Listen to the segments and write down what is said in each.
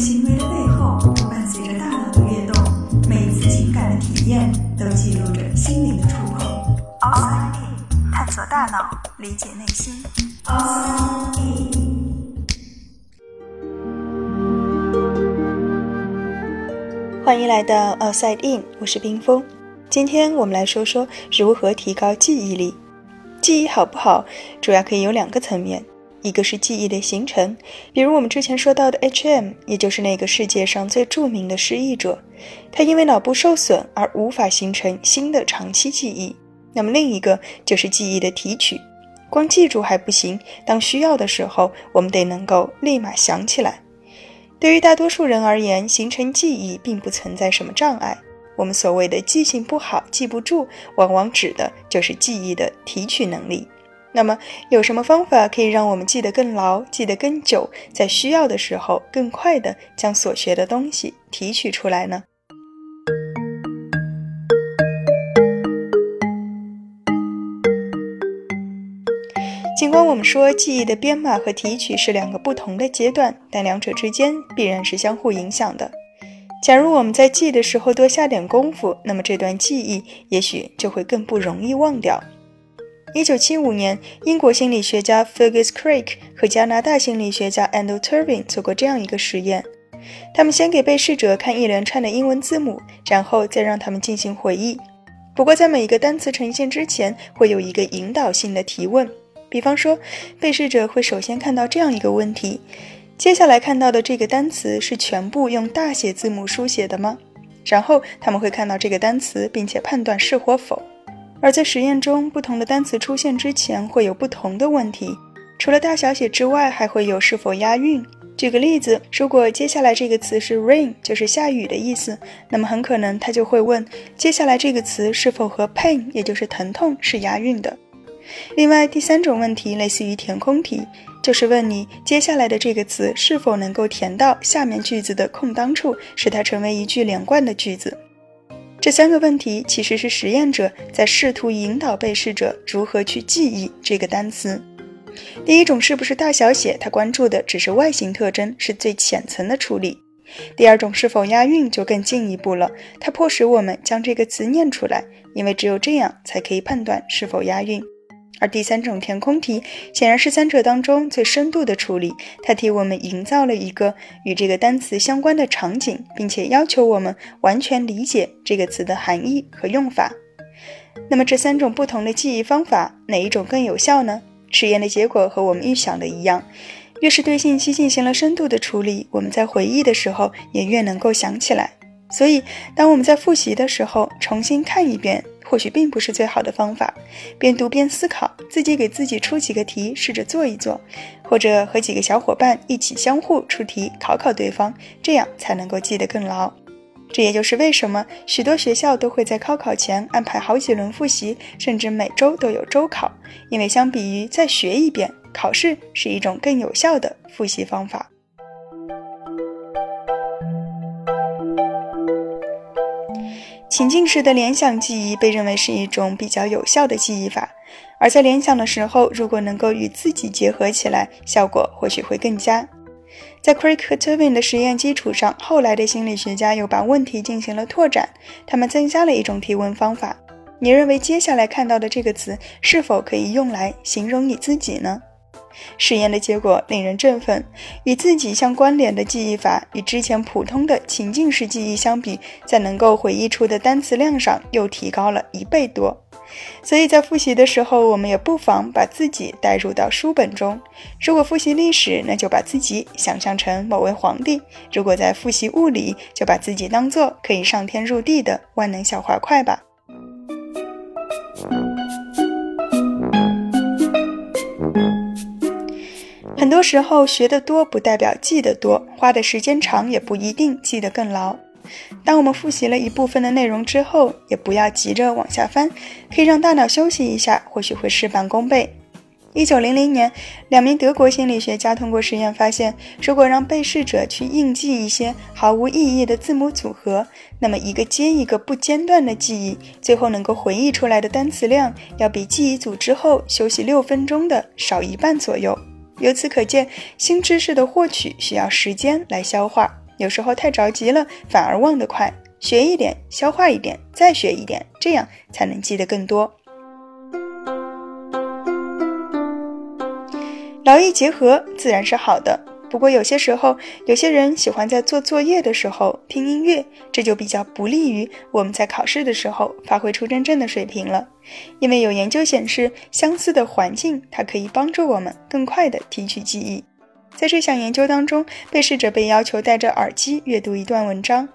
行为的背后伴随着大脑的跃动，每一次情感的体验都记录着心灵的触碰。Outside In，探索大脑，理解内心。欢迎来到 Outside In，我是冰峰。今天我们来说说如何提高记忆力。记忆好不好，主要可以有两个层面。一个是记忆的形成，比如我们之前说到的 H.M.，也就是那个世界上最著名的失忆者，他因为脑部受损而无法形成新的长期记忆。那么另一个就是记忆的提取，光记住还不行，当需要的时候，我们得能够立马想起来。对于大多数人而言，形成记忆并不存在什么障碍。我们所谓的记性不好、记不住，往往指的就是记忆的提取能力。那么，有什么方法可以让我们记得更牢、记得更久，在需要的时候更快地将所学的东西提取出来呢？尽管我们说记忆的编码和提取是两个不同的阶段，但两者之间必然是相互影响的。假如我们在记的时候多下点功夫，那么这段记忆也许就会更不容易忘掉。一九七五年，英国心理学家 Fergus Craik 和加拿大心理学家 Andrew Turvin 做过这样一个实验：他们先给被试者看一连串的英文字母，然后再让他们进行回忆。不过，在每一个单词呈现之前，会有一个引导性的提问。比方说，被试者会首先看到这样一个问题：接下来看到的这个单词是全部用大写字母书写的吗？然后他们会看到这个单词，并且判断是或否。而在实验中，不同的单词出现之前会有不同的问题，除了大小写之外，还会有是否押韵。举个例子，如果接下来这个词是 rain，就是下雨的意思，那么很可能他就会问，接下来这个词是否和 pain，也就是疼痛是押韵的。另外，第三种问题类似于填空题，就是问你接下来的这个词是否能够填到下面句子的空当处，使它成为一句连贯的句子。这三个问题其实是实验者在试图引导被试者如何去记忆这个单词。第一种是不是大小写，他关注的只是外形特征，是最浅层的处理。第二种是否押韵，就更进一步了，它迫使我们将这个词念出来，因为只有这样才可以判断是否押韵。而第三种填空题显然是三者当中最深度的处理，它替我们营造了一个与这个单词相关的场景，并且要求我们完全理解这个词的含义和用法。那么这三种不同的记忆方法，哪一种更有效呢？实验的结果和我们预想的一样，越是对信息进行了深度的处理，我们在回忆的时候也越能够想起来。所以，当我们在复习的时候，重新看一遍。或许并不是最好的方法，边读边思考，自己给自己出几个题，试着做一做，或者和几个小伙伴一起相互出题，考考对方，这样才能够记得更牢。这也就是为什么许多学校都会在高考前安排好几轮复习，甚至每周都有周考，因为相比于再学一遍，考试是一种更有效的复习方法。情境式的联想记忆被认为是一种比较有效的记忆法，而在联想的时候，如果能够与自己结合起来，效果或许会更佳。在 Craik 和 Turvin 的实验基础上，后来的心理学家又把问题进行了拓展，他们增加了一种提问方法：你认为接下来看到的这个词是否可以用来形容你自己呢？实验的结果令人振奋，与自己相关联的记忆法与之前普通的情境式记忆相比，在能够回忆出的单词量上又提高了一倍多。所以在复习的时候，我们也不妨把自己带入到书本中。如果复习历史，那就把自己想象成某位皇帝；如果在复习物理，就把自己当做可以上天入地的万能小滑块吧。很多时候，学得多不代表记得多，花的时间长也不一定记得更牢。当我们复习了一部分的内容之后，也不要急着往下翻，可以让大脑休息一下，或许会事半功倍。一九零零年，两名德国心理学家通过实验发现，如果让被试者去硬记一些毫无意义的字母组合，那么一个接一个不间断的记忆，最后能够回忆出来的单词量，要比记忆组之后休息六分钟的少一半左右。由此可见，新知识的获取需要时间来消化。有时候太着急了，反而忘得快。学一点，消化一点，再学一点，这样才能记得更多。劳逸结合自然是好的，不过有些时候，有些人喜欢在做作业的时候听音乐，这就比较不利于我们在考试的时候发挥出真正的水平了。因为有研究显示，相似的环境它可以帮助我们更快地提取记忆。在这项研究当中，被试者被要求戴着耳机阅读一段文章。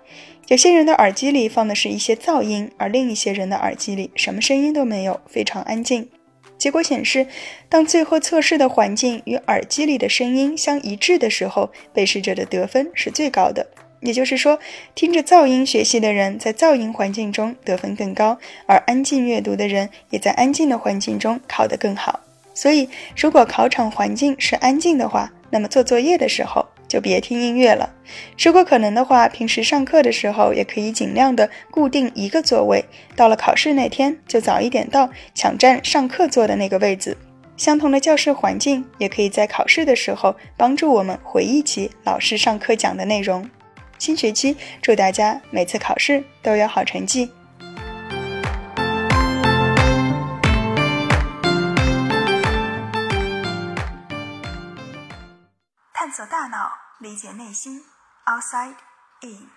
有些人的耳机里放的是一些噪音，而另一些人的耳机里什么声音都没有，非常安静。结果显示，当最后测试的环境与耳机里的声音相一致的时候，被试者的得分是最高的。也就是说，听着噪音学习的人在噪音环境中得分更高，而安静阅读的人也在安静的环境中考得更好。所以，如果考场环境是安静的话，那么做作业的时候。就别听音乐了。如果可能的话，平时上课的时候也可以尽量的固定一个座位。到了考试那天，就早一点到，抢占上课坐的那个位子。相同的教室环境，也可以在考试的时候帮助我们回忆起老师上课讲的内容。新学期，祝大家每次考试都有好成绩。走大脑，理解内心。Outside in。